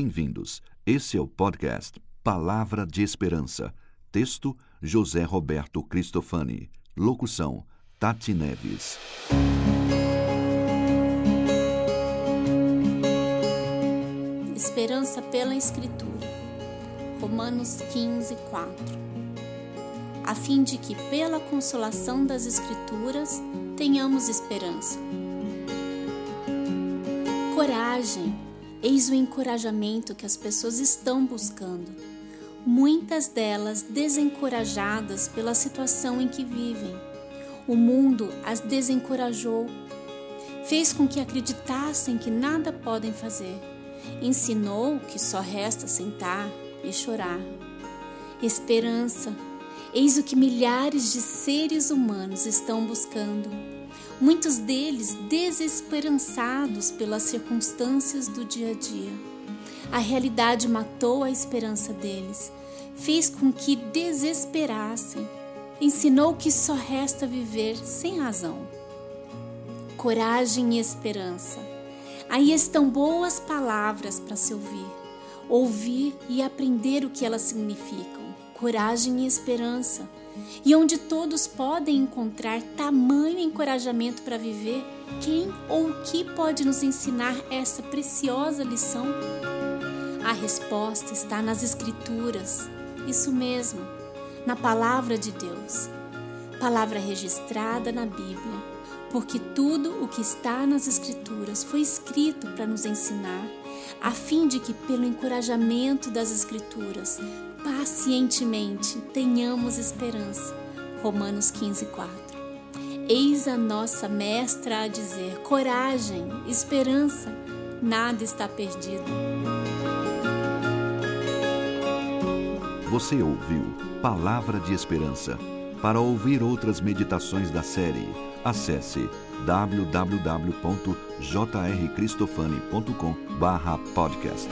Bem-vindos. Esse é o podcast Palavra de Esperança. Texto: José Roberto Cristofani. Locução: Tati Neves. Esperança pela Escritura. Romanos 15, 4. A fim de que, pela consolação das Escrituras, tenhamos esperança. Coragem, eis o encorajamento que as pessoas estão buscando. Muitas delas desencorajadas pela situação em que vivem. O mundo as desencorajou, fez com que acreditassem que nada podem fazer, ensinou que só resta sentar e chorar. Esperança, eis o que milhares de seres humanos estão buscando muitos deles desesperançados pelas circunstâncias do dia a dia. A realidade matou a esperança deles, fez com que desesperassem, ensinou que só resta viver sem razão. Coragem e esperança. Aí estão boas palavras para se ouvir, ouvir e aprender o que elas significam. Coragem e esperança e onde todos podem encontrar tamanho encorajamento para viver, quem ou o que pode nos ensinar essa preciosa lição? A resposta está nas Escrituras, isso mesmo, na Palavra de Deus, palavra registrada na Bíblia, porque tudo o que está nas Escrituras foi escrito para nos ensinar, a fim de que, pelo encorajamento das Escrituras, pacientemente tenhamos esperança. Romanos 15, 4. Eis a nossa mestra a dizer: coragem, esperança, nada está perdido. Você ouviu Palavra de Esperança. Para ouvir outras meditações da série, acesse www.jrcristofani.com/podcast.